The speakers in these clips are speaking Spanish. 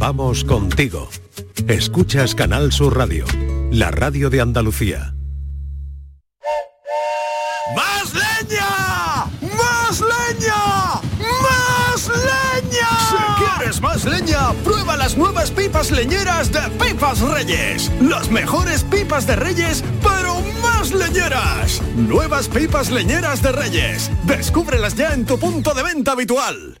Vamos contigo. Escuchas Canal Sur Radio, la radio de Andalucía. ¡Más leña! ¡Más leña! ¡Más leña! Si quieres más leña, prueba las nuevas pipas leñeras de Pipas Reyes. Las mejores pipas de Reyes, pero más leñeras. Nuevas pipas leñeras de Reyes. Descúbrelas ya en tu punto de venta habitual.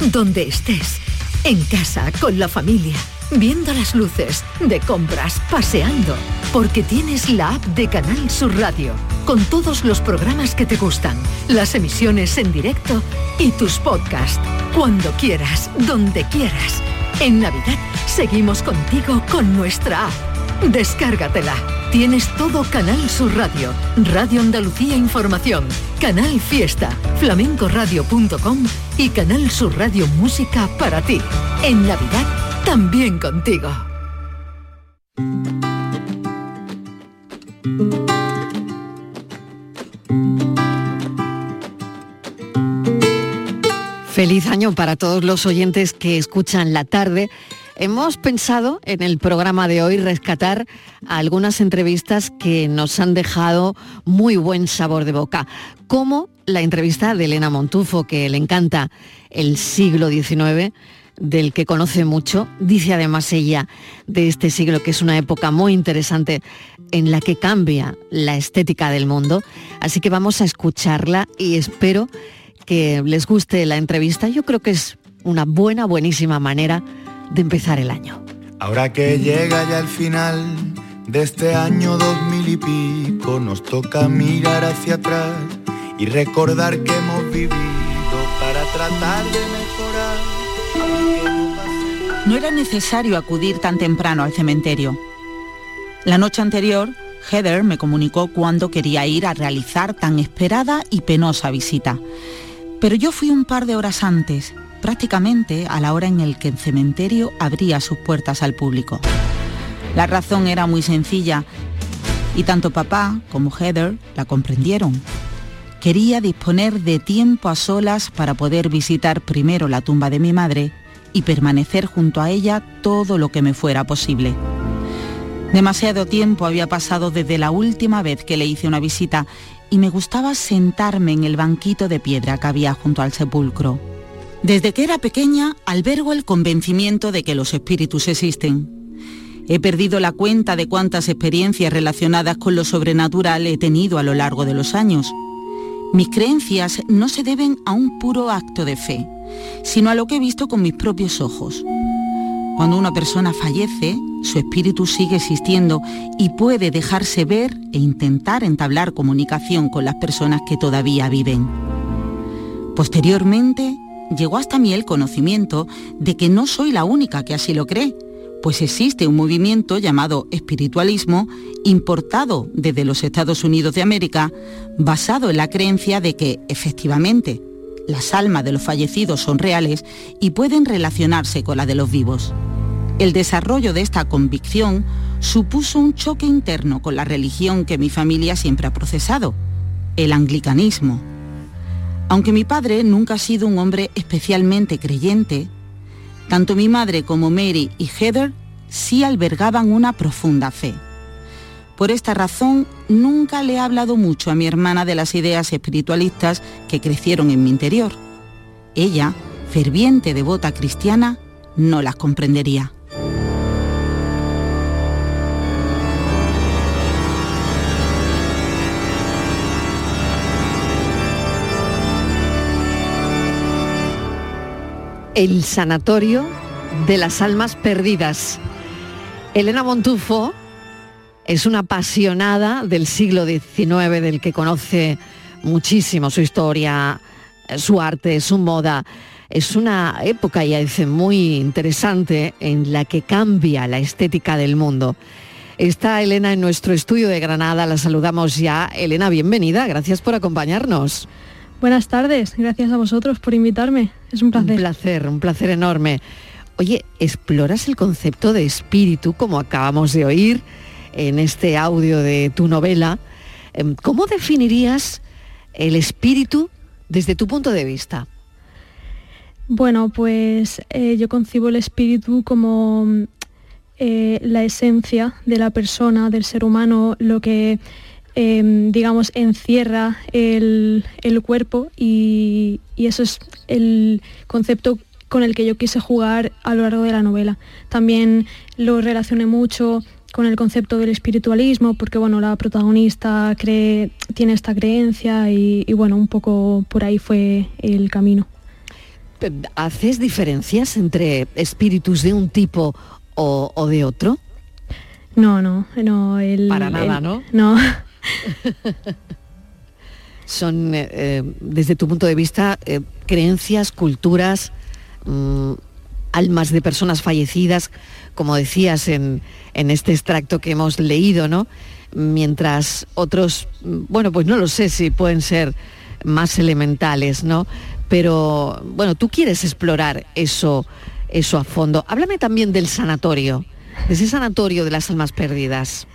Donde estés, en casa, con la familia, viendo las luces, de compras, paseando, porque tienes la app de Canal Sur Radio, con todos los programas que te gustan, las emisiones en directo y tus podcasts, cuando quieras, donde quieras. En Navidad seguimos contigo con nuestra app. Descárgatela. Tienes todo Canal Sur Radio, Radio Andalucía Información, Canal Fiesta, flamencoradio.com y Canal Sur Radio Música para ti. En Navidad, también contigo. Feliz año para todos los oyentes que escuchan la tarde. Hemos pensado en el programa de hoy rescatar algunas entrevistas que nos han dejado muy buen sabor de boca, como la entrevista de Elena Montufo, que le encanta el siglo XIX, del que conoce mucho. Dice además ella de este siglo que es una época muy interesante en la que cambia la estética del mundo. Así que vamos a escucharla y espero que les guste la entrevista. Yo creo que es una buena, buenísima manera de empezar el año. Ahora que llega ya el final de este año dos mil y pico, nos toca mirar hacia atrás y recordar que hemos vivido para tratar de mejorar. No era necesario acudir tan temprano al cementerio. La noche anterior, Heather me comunicó cuándo quería ir a realizar tan esperada y penosa visita. Pero yo fui un par de horas antes prácticamente a la hora en el que el cementerio abría sus puertas al público. La razón era muy sencilla y tanto papá como Heather la comprendieron. Quería disponer de tiempo a solas para poder visitar primero la tumba de mi madre y permanecer junto a ella todo lo que me fuera posible. Demasiado tiempo había pasado desde la última vez que le hice una visita y me gustaba sentarme en el banquito de piedra que había junto al sepulcro. Desde que era pequeña albergo el convencimiento de que los espíritus existen. He perdido la cuenta de cuántas experiencias relacionadas con lo sobrenatural he tenido a lo largo de los años. Mis creencias no se deben a un puro acto de fe, sino a lo que he visto con mis propios ojos. Cuando una persona fallece, su espíritu sigue existiendo y puede dejarse ver e intentar entablar comunicación con las personas que todavía viven. Posteriormente, llegó hasta mí el conocimiento de que no soy la única que así lo cree, pues existe un movimiento llamado espiritualismo importado desde los Estados Unidos de América, basado en la creencia de que, efectivamente, las almas de los fallecidos son reales y pueden relacionarse con la de los vivos. El desarrollo de esta convicción supuso un choque interno con la religión que mi familia siempre ha procesado, el anglicanismo. Aunque mi padre nunca ha sido un hombre especialmente creyente, tanto mi madre como Mary y Heather sí albergaban una profunda fe. Por esta razón, nunca le he hablado mucho a mi hermana de las ideas espiritualistas que crecieron en mi interior. Ella, ferviente devota cristiana, no las comprendería. El Sanatorio de las Almas Perdidas. Elena Montufo es una apasionada del siglo XIX, del que conoce muchísimo su historia, su arte, su moda. es una época, ya dice, muy interesante en la que cambia la estética del mundo. Está Elena en nuestro estudio de Granada, la saludamos ya. Elena, bienvenida, gracias por acompañarnos. Buenas tardes, gracias a vosotros por invitarme, es un placer. Un placer, un placer enorme. Oye, ¿exploras el concepto de espíritu como acabamos de oír en este audio de tu novela? Em, ¿Cómo definirías el espíritu desde tu punto de vista? Bueno, pues eh, yo concibo el espíritu como eh, la esencia de la persona, del ser humano, lo que, em, digamos, encierra el, cuerpo y, eso es el concepto con el que yo quise jugar a lo largo de la novela. También lo relacioné mucho con el concepto del espiritualismo, porque bueno, la protagonista cree, tiene esta creencia y, y bueno, un poco por ahí fue el camino. ¿Haces diferencias entre espíritus de un tipo o, de otro? No, no, no. El, Para nada, ¿no? No. Son, eh, eh, desde tu punto de vista, eh, creencias, culturas, mm, almas de personas fallecidas, como decías en, en, este extracto que hemos leído, ¿no? Mientras otros, mm, bueno, pues no lo sé si pueden ser más elementales, ¿no? Pero bueno, tú quieres explorar eso eso a fondo. Háblame también del sanatorio, de ese sanatorio de las almas perdidas.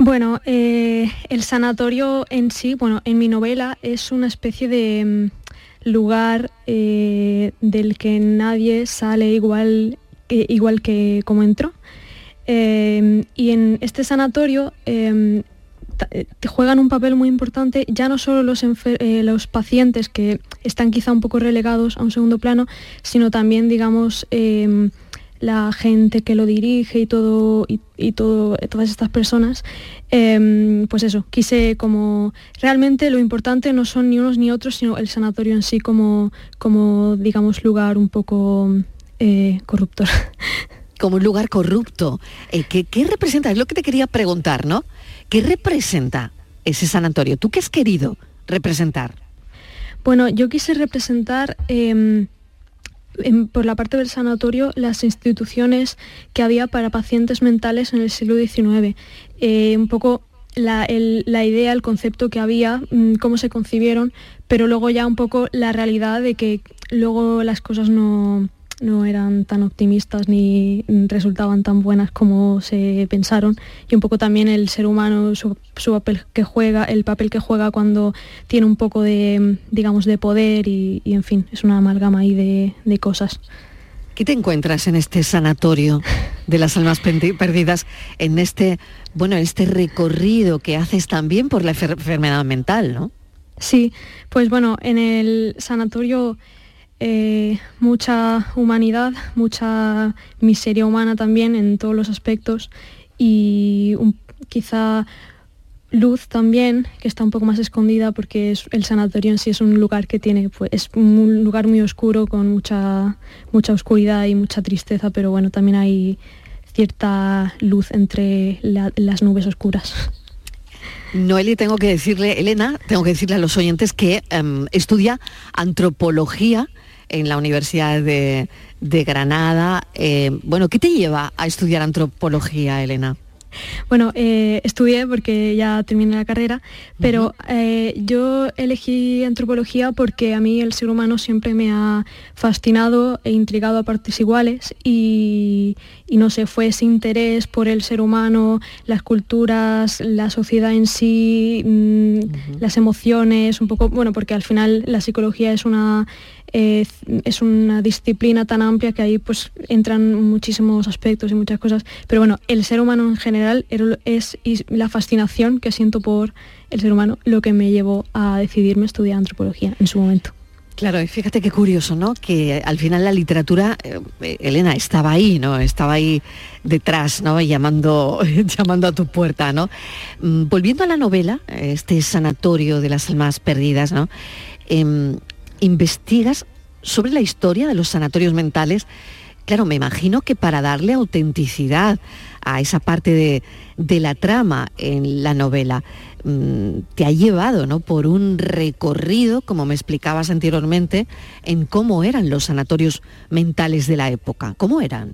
Bueno, eh, el sanatorio en sí, bueno, en mi novela es una especie de mm, lugar eh, del que nadie sale igual, igual que como entró. Eh, y en este sanatorio juegan un papel muy importante, ya no solo los, los pacientes que están quizá un poco relegados a un segundo plano, sino también, digamos, la gente que lo dirige y todo y, todo todas estas personas em, pues eso quise como realmente lo importante no son ni unos ni otros sino el sanatorio en sí como como digamos lugar un poco eh, corrupto. Como un lugar corrupto. Eh, ¿qué, ¿qué, representa es lo que te quería preguntar no qué representa ese sanatorio tú qué has querido representar bueno, yo quise representar por la parte del sanatorio las instituciones que había para pacientes mentales en el siglo XIX. Eh, un poco la, idea, el concepto que había, mm, cómo se concibieron, pero luego ya un poco la realidad de que luego las cosas no, no eran tan optimistas ni resultaban tan buenas como se pensaron y un poco también el ser humano su, papel que juega el papel que juega cuando tiene un poco de digamos de poder y, en fin es una amalgama ahí de, cosas ¿Qué te encuentras en este sanatorio de las almas perdidas, en este, bueno, este recorrido que haces también por la enfermedad mental, ¿no? Sí, pues bueno, en el sanatorio eh, mucha humanidad, mucha miseria humana también en todos los aspectos y quizá luz también, que está un poco más escondida porque es, el sanatorio en sí es un lugar que tiene, pues, es un lugar muy oscuro con mucha, mucha oscuridad y mucha tristeza, pero bueno, también hay cierta luz entre las nubes oscuras. Noeli, tengo que decirle, Elena, tengo que decirle a los oyentes que em, estudia antropología en la Universidad de, Granada. Eh, bueno, ¿qué te lleva a estudiar antropología, Elena? Bueno, eh, estudié porque ya terminé la carrera, pero eh, yo elegí antropología porque a mí el ser humano siempre me ha fascinado e intrigado a partes iguales y, no sé, fue ese interés por el ser humano, las culturas, la sociedad en sí, mm, las emociones, un poco, bueno, porque al final la psicología es una es una disciplina tan amplia que ahí pues entran muchísimos aspectos y muchas cosas. Pero bueno, el ser humano en general es la fascinación que siento por el ser humano lo que me llevó a decidirme estudiar antropología en su momento. Claro, y fíjate qué curioso, ¿no? Que al final la literatura, eh, Elena, estaba ahí, ¿no? Estaba ahí detrás, ¿no? Llamando, llamando a tu puerta, ¿no? Mm, volviendo a la novela, este sanatorio de las almas perdidas, ¿no? Em, investigas sobre la historia de los sanatorios mentales claro, me imagino que para darle autenticidad a esa parte de, de la trama en la novela, mm, te ha llevado ¿no? por un recorrido, como me explicabas anteriormente, en cómo eran los sanatorios mentales de la época. ¿Cómo eran?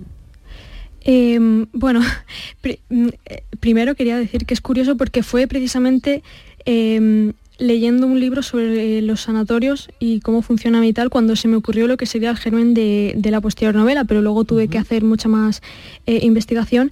Em, bueno, mm, eh, primero quería decir que es curioso porque fue precisamente em, leyendo un libro sobre los sanatorios y cómo funciona y tal cuando se me ocurrió lo que sería el germen de, la posterior novela, pero luego tuve que hacer mucha más eh, investigación.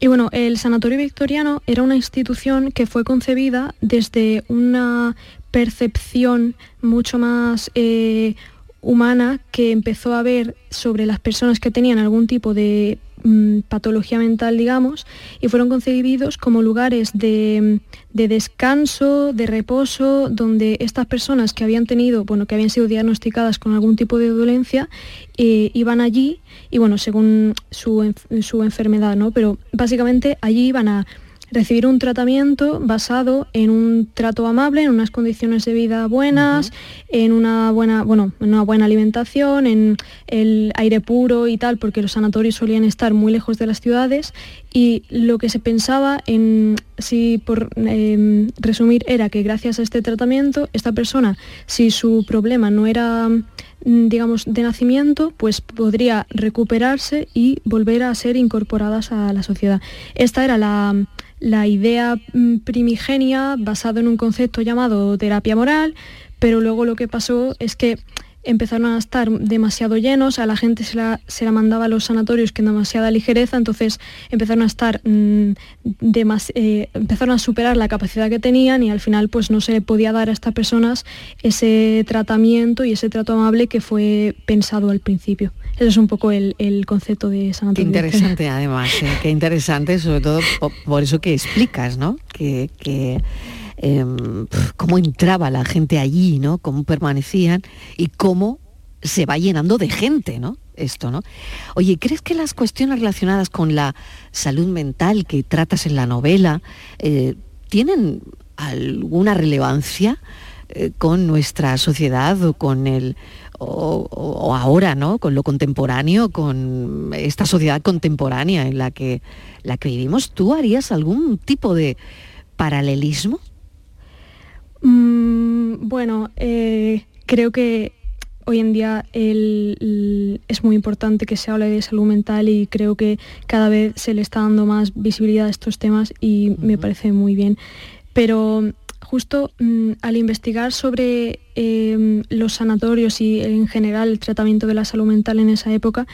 Y bueno, el Sanatorio Victoriano era una institución que fue concebida desde una percepción mucho más eh, humana que empezó a ver sobre las personas que tenían algún tipo de Mm, patología mental, digamos, y fueron concebidos como lugares de, descanso, de reposo, donde estas personas que habían tenido, bueno, que habían sido diagnosticadas con algún tipo de dolencia, eh, iban allí y bueno, según su, su enfermedad, ¿no? Pero básicamente allí iban a recibir un tratamiento basado en un trato amable, en unas condiciones de vida buenas, en una buena, bueno, en una buena alimentación, en el aire puro y tal, porque los sanatorios solían estar muy lejos de las ciudades y lo que se pensaba en, si por em, resumir, era que gracias a este tratamiento, esta persona, si su problema no era mm, digamos, de nacimiento, pues podría recuperarse y volver a ser incorporadas a la sociedad. Esta era la, la idea mm, primigenia basada en un concepto llamado terapia moral, pero luego lo que pasó es que empezaron a estar demasiado llenos, a la gente se la, se la mandaba a los sanatorios con demasiada ligereza, entonces empezaron a estar mm, eh, empezaron a superar la capacidad que tenían y al final pues no se podía dar a estas personas ese tratamiento y ese trato amable que fue pensado al principio. Ese es un poco el, concepto de sanatorio. Qué interesante además, ¿eh? qué interesante, sobre todo por, eso que explicas, ¿no? Que, em, cómo entraba la gente allí, ¿no? Cómo permanecían y cómo se va llenando de gente, ¿no? Esto, ¿no? Oye, ¿crees que las cuestiones relacionadas con la salud mental que tratas en la novela eh, tienen alguna relevancia eh, con nuestra sociedad o con el o, ahora, ¿no? Con lo contemporáneo, con esta sociedad contemporánea en la que, la que vivimos, ¿tú harías algún tipo de paralelismo? Mm, bueno, eh, creo que hoy en día es muy importante que se hable de salud mental y creo que cada vez se le está dando más visibilidad a estos temas y me parece muy bien. Pero justo mm, al investigar sobre em, los sanatorios y en general el tratamiento de la salud mental en esa época,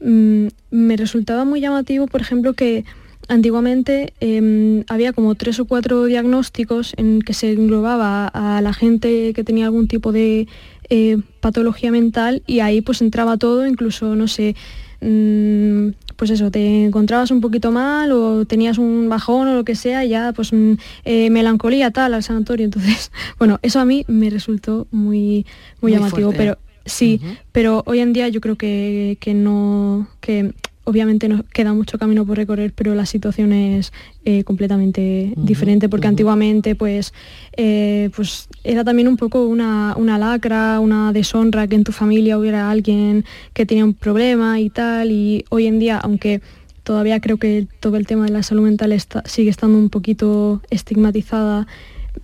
mm, me resultaba muy llamativo, por ejemplo, que antiguamente em, había como tres o cuatro diagnósticos en que se englobaba a la gente que tenía algún tipo de eh, patología mental y ahí pues entraba todo, incluso, no sé, mm, pues eso, te encontrabas un poquito mal o tenías un bajón o lo que sea, y ya pues mm, eh, melancolía tal al sanatorio. Entonces, bueno, eso a mí me resultó muy, muy, llamativo, pero sí, pero hoy en día yo creo que, que no, que obviamente nos queda mucho camino por recorrer, pero la situación es eh, completamente diferente, porque antiguamente pues, eh, pues era también un poco una, lacra, una deshonra que en tu familia hubiera alguien que tenía un problema y tal, y hoy en día, aunque todavía creo que todo el tema de la salud mental sigue estando un poquito estigmatizada,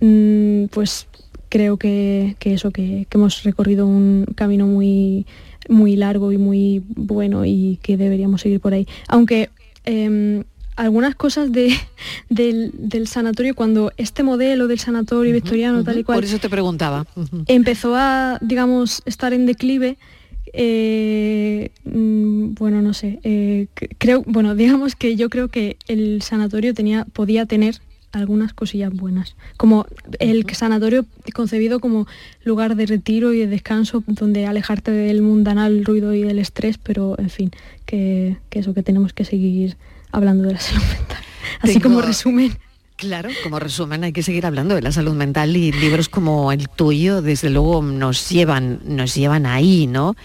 mm, pues creo que, eso, que, que hemos recorrido un camino muy muy largo y muy bueno y que deberíamos seguir por ahí. Aunque em, algunas cosas de, del, sanatorio, cuando este modelo del sanatorio victoriano tal y cual... Por eso te preguntaba. Empezó a, digamos, estar en declive. Eh, mm, bueno, no sé, eh, creo, bueno, digamos que yo creo que el sanatorio tenía, podía tener algunas cosillas buenas, como el sanatorio concebido como lugar de retiro y de descanso donde alejarte del mundanal ruido y del estrés, pero en fin, que, eso que tenemos que seguir hablando de la salud mental. Así como resumen. Claro, como resumen hay que seguir hablando de la salud mental y libros como el tuyo, desde luego, nos llevan, nos llevan ahí, ¿no?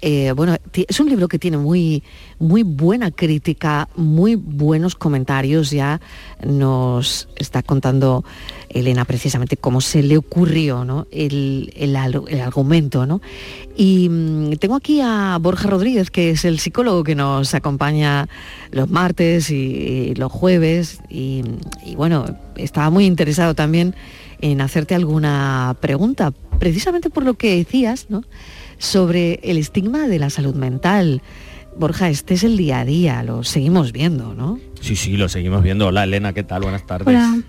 Eh, bueno, es un libro que tiene muy, muy buena crítica, muy buenos comentarios. Ya nos está contando Elena precisamente cómo se le ocurrió ¿no? el, el, argumento, ¿no? Y mm, tengo aquí a Borja Rodríguez, que es el psicólogo que nos acompaña los martes y, los jueves. Y, y bueno, estaba muy interesado también en hacerte alguna pregunta, precisamente por lo que decías, ¿no? Sobre el estigma de la salud mental. Borja, este es el día a día, lo seguimos viendo, ¿no? Sí, sí, lo seguimos viendo. Hola Elena, ¿qué tal? Buenas tardes. Hola.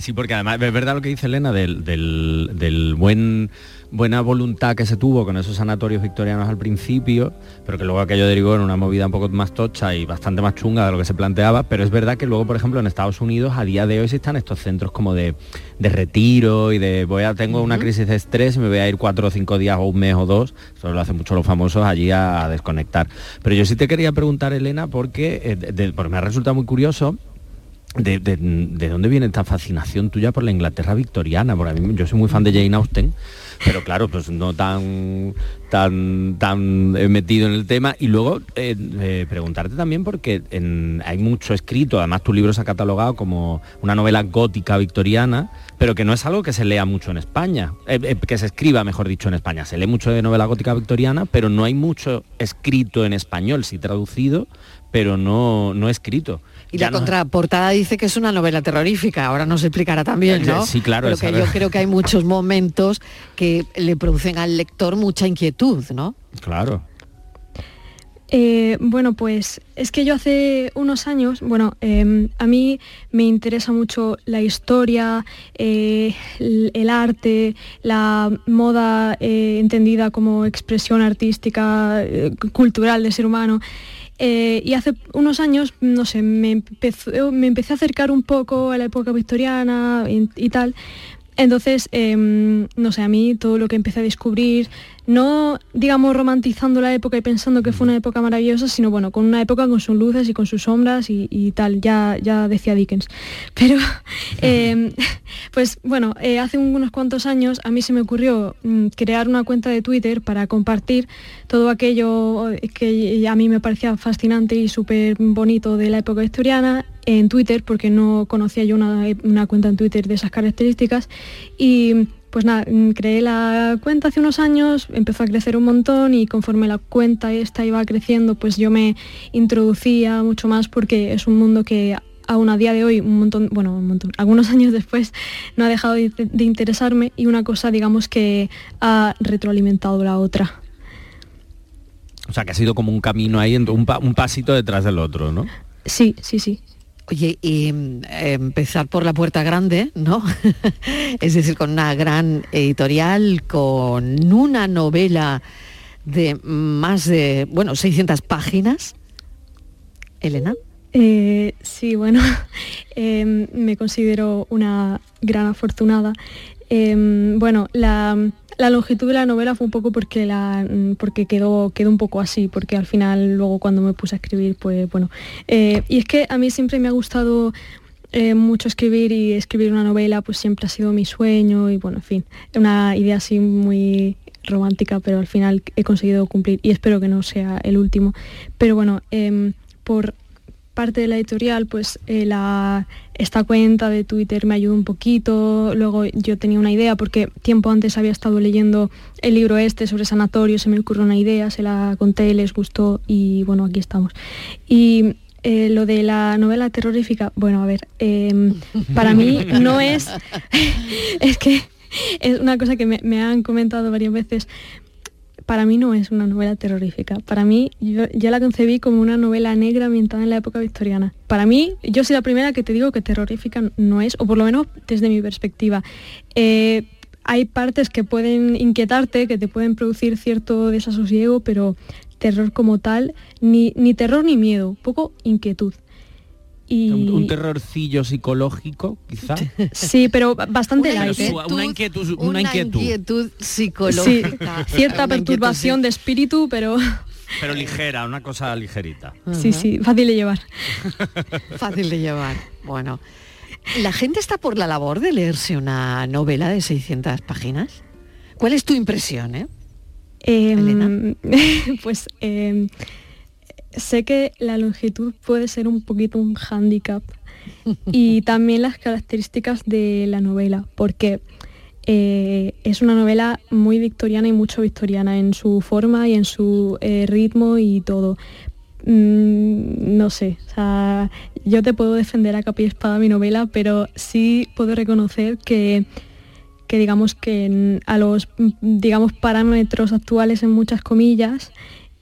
Sí, porque además es verdad lo que dice Elena del, del, del buen buena voluntad que se tuvo con esos sanatorios victorianos al principio, pero que luego aquello derivó en una movida un poco más tocha y bastante más chunga de lo que se planteaba, pero es verdad que luego, por ejemplo, en Estados Unidos a día de hoy están estos centros como de, de retiro y de voy a tengo una crisis de estrés y me voy a ir cuatro o cinco días o un mes o dos, eso lo hacen mucho los famosos allí a, desconectar. Pero yo sí te quería preguntar, Elena, porque, eh, porque me ha resultado muy curioso de, dónde viene esta fascinación tuya por la Inglaterra victoriana? Porque yo soy muy fan de Jane Austen, pero claro, pues no tan tan tan metido en el tema. Y luego eh, eh, preguntarte también porque hay mucho escrito, además tu libro se ha catalogado como una novela gótica victoriana, pero que no es algo que se lea mucho en España, eh, que se escriba, mejor dicho, en España. Se lee mucho de novela gótica victoriana, pero no hay mucho escrito en español, sí traducido, pero no, no escrito. Y la contraportada dice que es una novela terrorífica, ahora nos explicará también, ¿no? Sí, claro. Pero que yo creo que hay muchos momentos que le producen al lector mucha inquietud, ¿no? Claro. Eh, bueno, pues es que yo hace unos años, bueno, em, a mí me interesa mucho la historia, eh, el, arte, la moda eh, entendida como expresión artística, cultural del ser humano. Eh, y hace unos años, no sé, me, empecé a acercar un poco a la época victoriana y, tal. Entonces, em, no sé, a mí todo lo que empecé a descubrir, no digamos romantizando la época y pensando que fue una época maravillosa, sino bueno, con una época con sus luces y con sus sombras y, tal, ya, ya decía Dickens. Pero, em, pues bueno, eh, hace unos cuantos años a mí se me ocurrió mm, crear una cuenta de Twitter para compartir todo aquello que a mí me parecía fascinante y súper bonito de la época victoriana en Twitter, porque no conocía yo una, una cuenta en Twitter de esas características. Y pues nada, mm, creé la cuenta hace unos años, empezó a crecer un montón y conforme la cuenta esta iba creciendo, pues yo me introducía mucho más porque es un mundo que aún a día de hoy, un montón, bueno, un montón, algunos años después, no ha dejado de, interesarme y una cosa, digamos, que ha retroalimentado la otra. O sea, que ha sido como un camino ahí, un, un pasito detrás del otro, ¿no? Sí, sí, sí. Oye, y em, empezar por la puerta grande, ¿no? es decir, con una gran editorial, con una novela de más de, bueno, 600 páginas. Elena. Eh, sí, bueno, em, me considero una gran afortunada. Em, bueno, la, la longitud de la novela fue un poco porque, la, mm, porque quedó, quedó un poco así, porque al final luego cuando me puse a escribir, pues bueno. Eh, y es que a mí siempre me ha gustado eh, mucho escribir y escribir una novela pues siempre ha sido mi sueño y bueno, en fin, una idea así muy romántica, pero al final he conseguido cumplir y espero que no sea el último. Pero bueno, em, por parte de la editorial, pues eh, la, esta cuenta de Twitter me ayudó un poquito, luego yo tenía una idea porque tiempo antes había estado leyendo el libro este sobre sanatorio, se me ocurrió una idea, se la conté, les gustó y bueno, aquí estamos. Y eh, lo de la novela terrorífica, bueno, a ver, em, para mí no es, es que es una cosa que me han comentado varias veces, para mí no es una novela terrorífica. Para mí, yo ya la concebí como una novela negra ambientada en la época victoriana. Para mí, yo soy la primera que te digo que terrorífica no es, o por lo menos desde mi perspectiva. Eh, hay partes que pueden inquietarte, que te pueden producir cierto desasosiego, pero terror como tal, ni, ni terror ni miedo, poco inquietud. Un, terrorcillo psicológico, quizá. Sí, pero bastante una, ¿eh? una, inquietud, una, inquietud. psicológica. cierta perturbación de espíritu, pero... Pero ligera, una cosa ligerita. Sí, sí, fácil de llevar. fácil de llevar. Bueno, ¿la gente está por la labor de leerse una novela de 600 páginas? ¿Cuál es tu impresión, eh? Em, pues... Em, sé que la longitud puede ser un poquito un hándicap y también las características de la novela, porque eh, es una novela muy victoriana y mucho victoriana en su forma y en su eh, ritmo y todo. Mm, no sé, yo te puedo defender a capa y espada mi novela, pero sí puedo reconocer que, que digamos que a los digamos parámetros actuales en muchas comillas,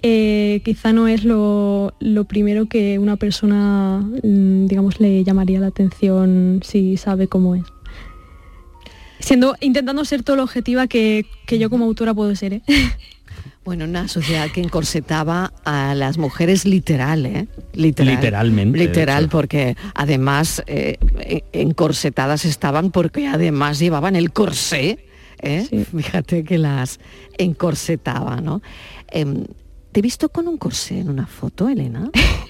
eh, quizá no es lo, primero que una persona, mm, digamos, le llamaría la atención si sabe cómo es. Siendo, intentando ser todo lo objetiva que, yo como autora puedo ser. ¿eh? Bueno, una sociedad que encorsetaba a las mujeres literal, ¿eh? Literal, Literalmente. Literal, porque además eh, encorsetadas estaban porque además llevaban el corsé. ¿eh? Fíjate que las encorsetaba, ¿no? ¿Te he visto con un corsé en una foto, Elena?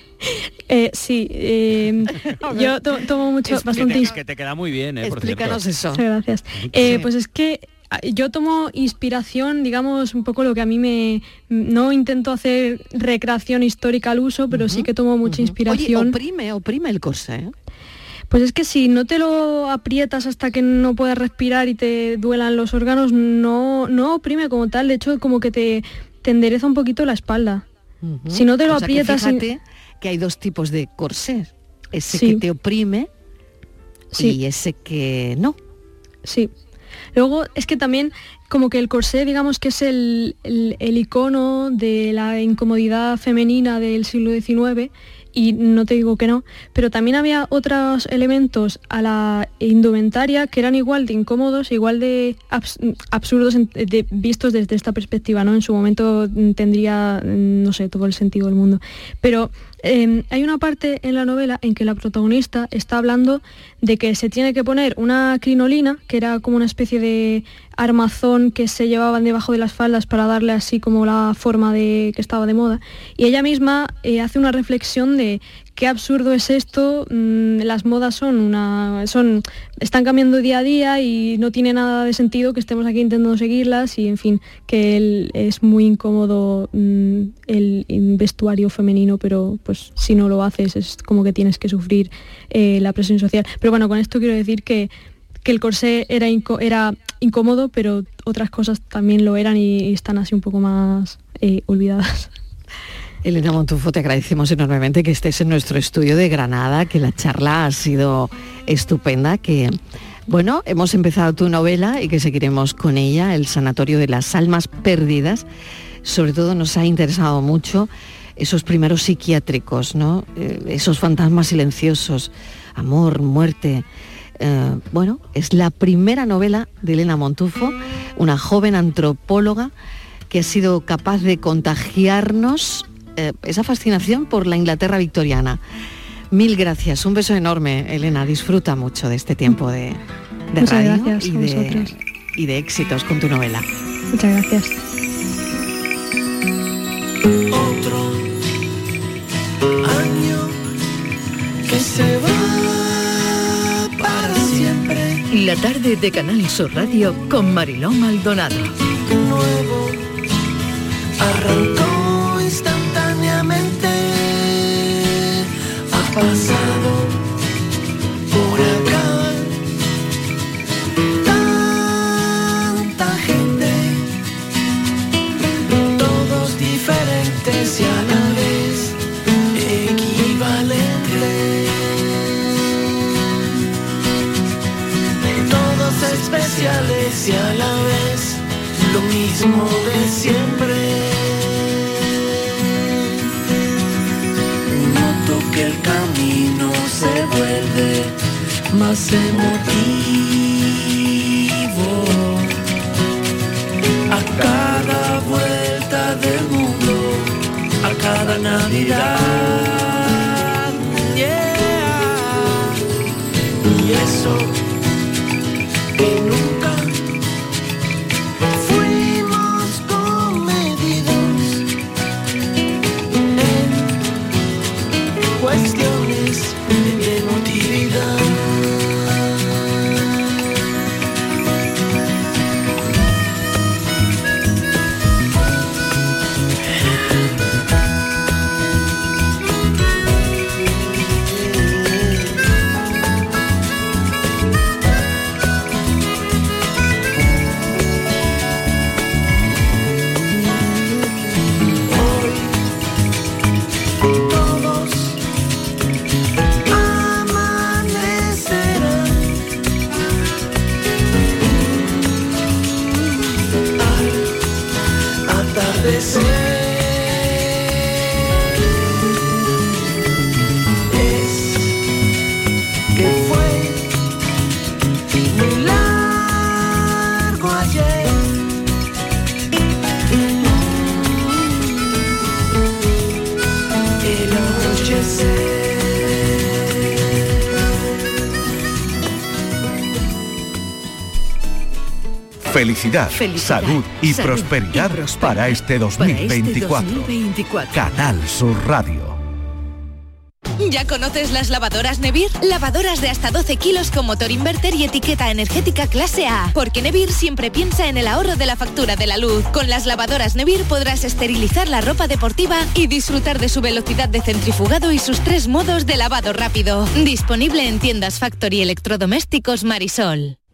Eh, sí, em, yo tomo mucho, es bastante... Que te, queda muy bien, ¿eh? Explícanos eso. gracias. Eh, pues es que ah, yo tomo inspiración, digamos, un poco lo que a mí me... No intento hacer recreación histórica al uso, pero sí que tomo mucha inspiración. Oye, oprime, oprime el corsé. ¿eh? Pues es que si no te lo aprietas hasta que no puedas respirar y te duelan los órganos, no, no oprime como tal. De hecho, como que te, te endereza un poquito la espalda. Si no te lo aprietas... Que que hay dos tipos de corsé. Ese que te oprime y ese que no. Sí. Luego es que también como que el corsé, digamos que es el, el icono de la incomodidad femenina del siglo XIX y no te digo que no, pero también había otros elementos a la indumentaria que eran igual de incómodos, igual de absurdos vistos desde esta perspectiva, ¿no? En su momento tendría, no sé, todo el sentido del mundo. Pero em, hay una parte en la novela en que la protagonista está hablando de que se tiene que poner una crinolina, que era como una especie de armazón que se llevaban debajo de las faldas para darle así como la forma de que estaba de moda. Y ella misma eh, hace una reflexión de qué absurdo es esto, mm, las modas son una. son. están cambiando día a día y no tiene nada de sentido que estemos aquí intentando seguirlas y en fin, que es muy incómodo mm, el vestuario femenino, pero pues si no lo haces es como que tienes que sufrir eh, la presión social. Pero bueno, con esto quiero decir que que el corsé era, era incómodo, pero otras cosas también lo eran y, están así un poco más eh, olvidadas. Elena Montufo, te agradecemos enormemente que estés en nuestro estudio de Granada, que la charla ha sido estupenda, que bueno, hemos empezado tu novela y que seguiremos con ella, El Sanatorio de las Almas Perdidas. Sobre todo nos ha interesado mucho esos primeros psiquiátricos, ¿no? Eh, esos fantasmas silenciosos, amor, muerte, eh, bueno, es la primera novela de Elena Montufo, una joven antropóloga que ha sido capaz de contagiarnos eh, esa fascinación por la Inglaterra victoriana. Mil gracias, un beso enorme, Elena. Disfruta mucho de este tiempo de, radio y, de, y de éxitos con tu novela. Muchas gracias. La tarde de Canal Sur Radio con Mariló Maldonado. Nuevo arrancó instantáneamente. Ha pasado emotivo a cada vuelta del mundo, a cada Navidad. Felicidad, salud, y, prosperidad para este 2024. 2024. Canal Sur Radio. ¿Ya conoces las lavadoras Nevir? Lavadoras de hasta 12 kilos con motor inverter y etiqueta energética clase A. Porque Nevir siempre piensa en el ahorro de la factura de la luz. Con las lavadoras Nevir podrás esterilizar la ropa deportiva y disfrutar de su velocidad de centrifugado y sus tres modos de lavado rápido. Disponible en tiendas Factory Electrodomésticos Marisol.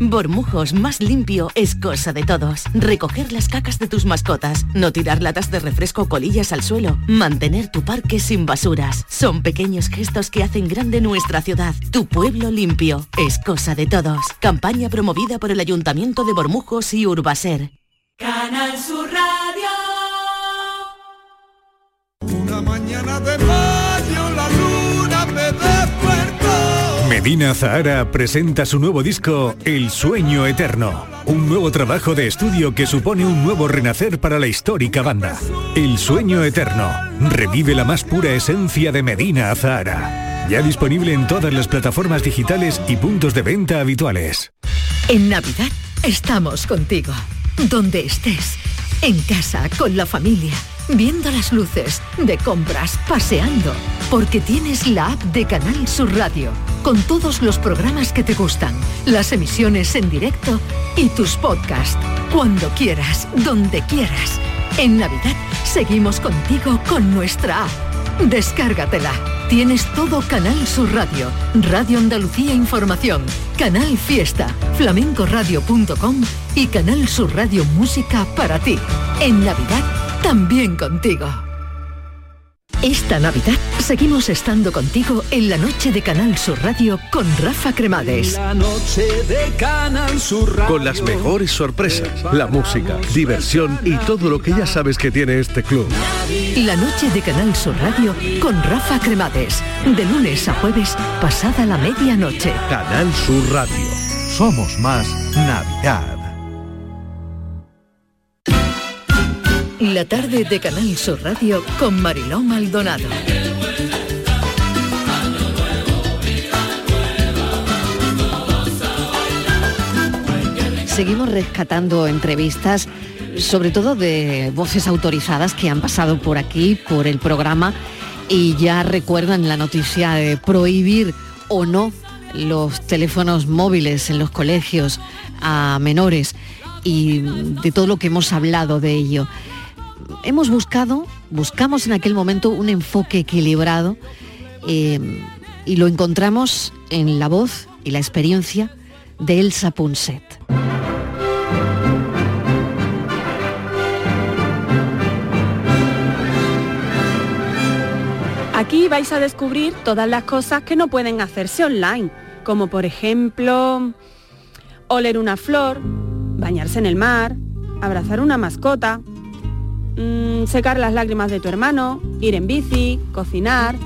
Bormujos más limpio es cosa de todos. Recoger las cacas de tus mascotas, no tirar latas de refresco o colillas al suelo, mantener tu parque sin basuras. Son pequeños gestos que hacen grande nuestra ciudad. Tu pueblo limpio es cosa de todos. Campaña promovida por el Ayuntamiento de Bormujos y Urbaser. Canal Sur Radio. Una mañana de Medina Zahara presenta su nuevo disco El Sueño Eterno, un nuevo trabajo de estudio que supone un nuevo renacer para la histórica banda. El Sueño Eterno revive la más pura esencia de Medina Zahara. Ya disponible en todas las plataformas digitales y puntos de venta habituales. En Navidad estamos contigo, donde estés, en casa, con la familia, viendo las luces, de compras, paseando, porque tienes la app de Canal Sur Radio, con todos los programas que te gustan, las emisiones en directo y tus podcasts, cuando quieras, donde quieras. En Navidad seguimos contigo con nuestra app. Descárgatela. Tienes todo Canal Sur Radio, Radio Andalucía Información, Canal Fiesta, flamencoradio.com y Canal Sur Radio Música para ti. En Navidad, también contigo. Esta Navidad seguimos estando contigo en la noche de Canal Sur Radio con Rafa Cremades. La noche de Canal Sur Radio. Con las mejores sorpresas, la música, diversión y todo lo que ya sabes que tiene este club. La noche de Canal Sur Radio con Rafa Cremades. De lunes a jueves, pasada la medianoche. Canal Sur Radio. Somos más Navidad. La tarde de Canal Sur Radio con Mariló Maldonado. Seguimos rescatando entrevistas, sobre todo de voces autorizadas que han pasado por aquí, por el programa, y ya recuerdan la noticia de prohibir o no los teléfonos móviles en los colegios a menores y de todo lo que hemos hablado de ello. Hemos buscado, buscamos en aquel momento un enfoque equilibrado eh, y lo encontramos en la voz y la experiencia de Elsa Punset. Aquí vais a descubrir todas las cosas que no pueden hacerse online, como por ejemplo oler una flor, bañarse en el mar, abrazar una mascota, mm, secar las lágrimas de tu hermano, ir en bici, cocinar,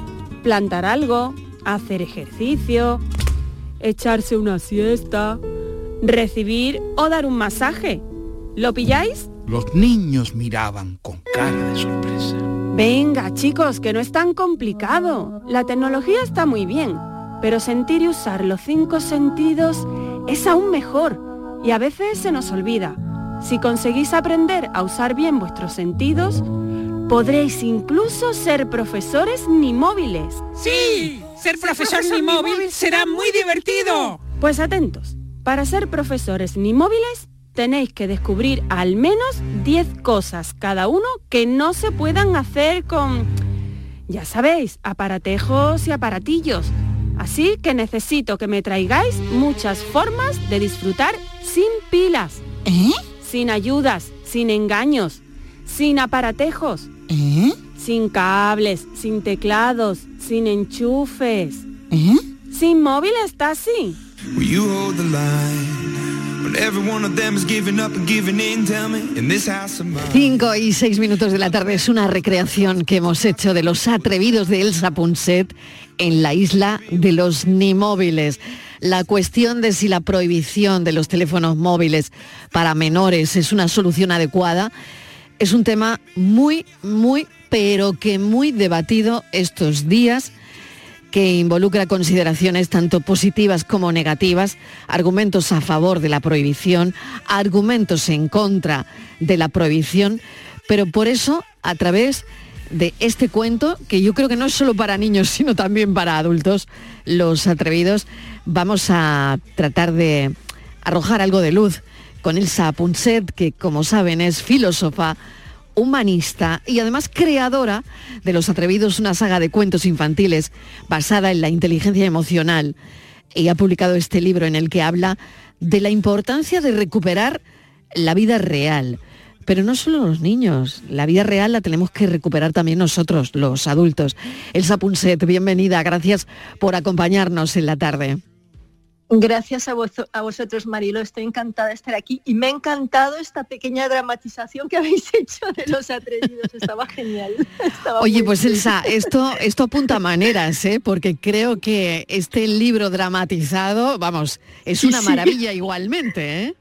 plantar algo, hacer ejercicio, echarse una siesta, recibir o dar un masaje. ¿Lo pilláis? Los niños miraban con cara de sorpresa. Venga, chicos, que no es tan complicado. La tecnología está muy bien, pero sentir y usar los cinco sentidos es aún mejor y a veces se nos olvida. Si conseguís aprender a usar bien vuestros sentidos, podréis incluso ser profesores ni móviles. ¡Sí! Ser profesor ni móvil será muy divertido. Pues atentos, para ser profesores ni móviles tenéis que descubrir al menos 10 cosas cada uno que no se puedan hacer con, ya sabéis, aparatejos y aparatillos. Así que necesito que me traigáis muchas formas de disfrutar sin pilas. ¿Eh? Sin ayudas, sin engaños, sin aparatejos. ¿Eh? Sin cables, sin teclados, sin enchufes. ¿Eh? Sin móvil está así. Will you hold the line? When every one of them is giving up and giving in, tell me, in this house of mine. 5 y 6 minutos de la tarde es una recreación que hemos hecho de los atrevidos de Elsa Punset en la isla de los Nimóviles. La cuestión de si la prohibición de los teléfonos móviles para menores es una solución adecuada es un tema muy, muy, pero que muy debatido estos días que involucra consideraciones tanto positivas como negativas, argumentos a favor de la prohibición, argumentos en contra de la prohibición, pero por eso, a través de este cuento, que yo creo que no es solo para niños, sino también para adultos, los atrevidos, vamos a tratar de arrojar algo de luz con Elsa Punset, que como saben es filósofa, humanista y además creadora de Los Atrevidos, una saga de cuentos infantiles basada en la inteligencia emocional. Y ha publicado este libro en el que habla de la importancia de recuperar la vida real. Pero no solo los niños, la vida real la tenemos que recuperar también nosotros, los adultos. Elsa Punset, bienvenida, gracias por acompañarnos en la tarde. Gracias a, vos- a vosotros, Marilo. Estoy encantada de estar aquí y me ha encantado esta pequeña dramatización que habéis hecho de los atrevidos. Estaba genial. Estaba Oye, pues bien. Elsa, esto, esto apunta a maneras, ¿eh? porque creo que este libro dramatizado, vamos, es una sí. maravilla igualmente. ¿eh?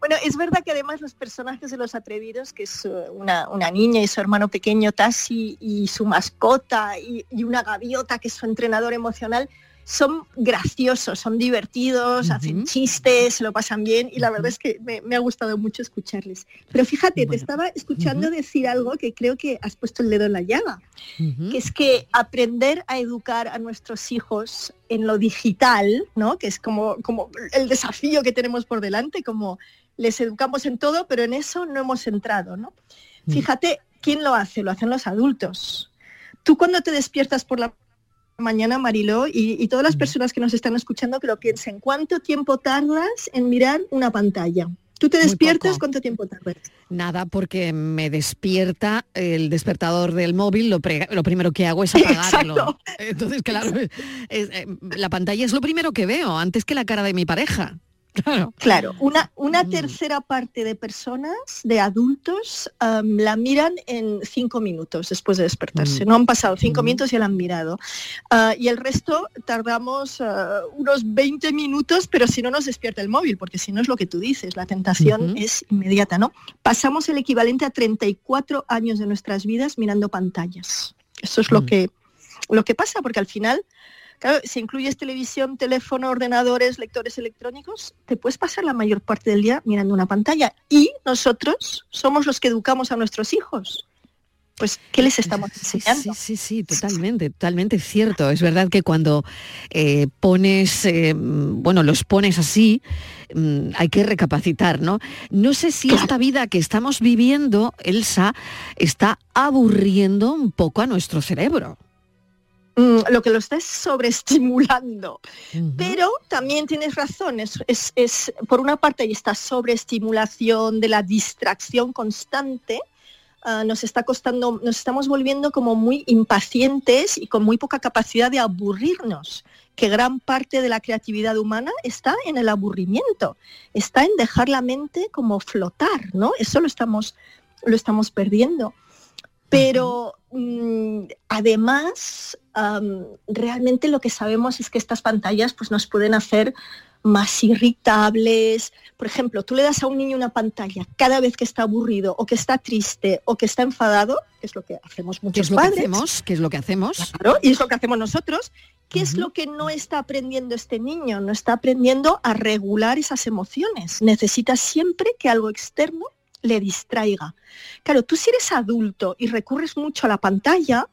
Bueno, es verdad que además los personajes de los atrevidos, que es uh, una, una niña y su hermano pequeño Tassi y su mascota y, y una gaviota que es su entrenador emocional, son graciosos, son divertidos, hacen chistes, se lo pasan bien y la verdad es que me, me ha gustado mucho escucharles. Pero fíjate, te estaba escuchando decir algo que creo que has puesto el dedo en la llaga, que es que aprender a educar a nuestros hijos en lo digital, ¿no? Que es como, como el desafío que tenemos por delante, como les educamos en todo, pero en eso no hemos entrado, ¿no? Fíjate, ¿quién lo hace? Lo hacen los adultos. Tú cuando te despiertas por la mañana, Mariló, y, y todas las personas que nos están escuchando que lo piensen, ¿cuánto tiempo tardas en mirar una pantalla? Tú te despiertas. ¿cuánto tiempo tardas? Nada, porque me despierta el despertador del móvil, lo, pre- lo primero que hago es apagarlo. Exacto. Entonces, claro, es- eh, la pantalla es lo primero que veo, antes que la cara de mi pareja. Claro. Claro, una, una tercera parte de personas, de adultos, am, la miran en cinco minutos después de despertarse. Mm. No han pasado cinco minutos y ya la han mirado. Ah, y el resto tardamos ah, unos 20 minutos, pero si no nos despierta el móvil, porque si no es lo que tú dices, la tentación es inmediata, ¿no? Pasamos el equivalente a 34 años de nuestras vidas mirando pantallas. Eso es lo, Mm. que, lo que pasa, porque al final Claro, si incluyes televisión, teléfono, ordenadores, lectores electrónicos, te puedes pasar la mayor parte del día mirando una pantalla. Y nosotros somos los que educamos a nuestros hijos. Pues, ¿qué les estamos enseñando? Sí, sí, sí, totalmente, totalmente cierto. Es verdad que cuando eh, pones, eh, bueno, los pones así, mm, hay que recapacitar, ¿no? No sé si esta vida que estamos viviendo, Elsa, está aburriendo un poco a nuestro cerebro. Mm, lo que lo está es sobreestimulando. Pero también tienes razón, es, es- es- por una parte hay esta sobreestimulación de la distracción constante, ah, nos está costando, nos estamos volviendo como muy impacientes y con muy poca capacidad de aburrirnos, que gran parte de la creatividad humana está en el aburrimiento, está en dejar la mente como flotar, ¿no? Eso lo estamos, lo estamos perdiendo. Pero mm, además, realmente lo que sabemos es que estas pantallas pues, nos pueden hacer más irritables. Por ejemplo, tú le das a un niño una pantalla cada vez que está aburrido o que está triste o que está enfadado, que es lo que hacemos ¿Qué muchos es lo que padres. hacemos? ¿Qué es lo que hacemos? Claro, y es lo que hacemos nosotros. ¿Qué es lo que no está aprendiendo este niño? No está aprendiendo a regular esas emociones. Necesita siempre que algo externo le distraiga. Claro, tú si eres adulto y recurres mucho a la pantalla,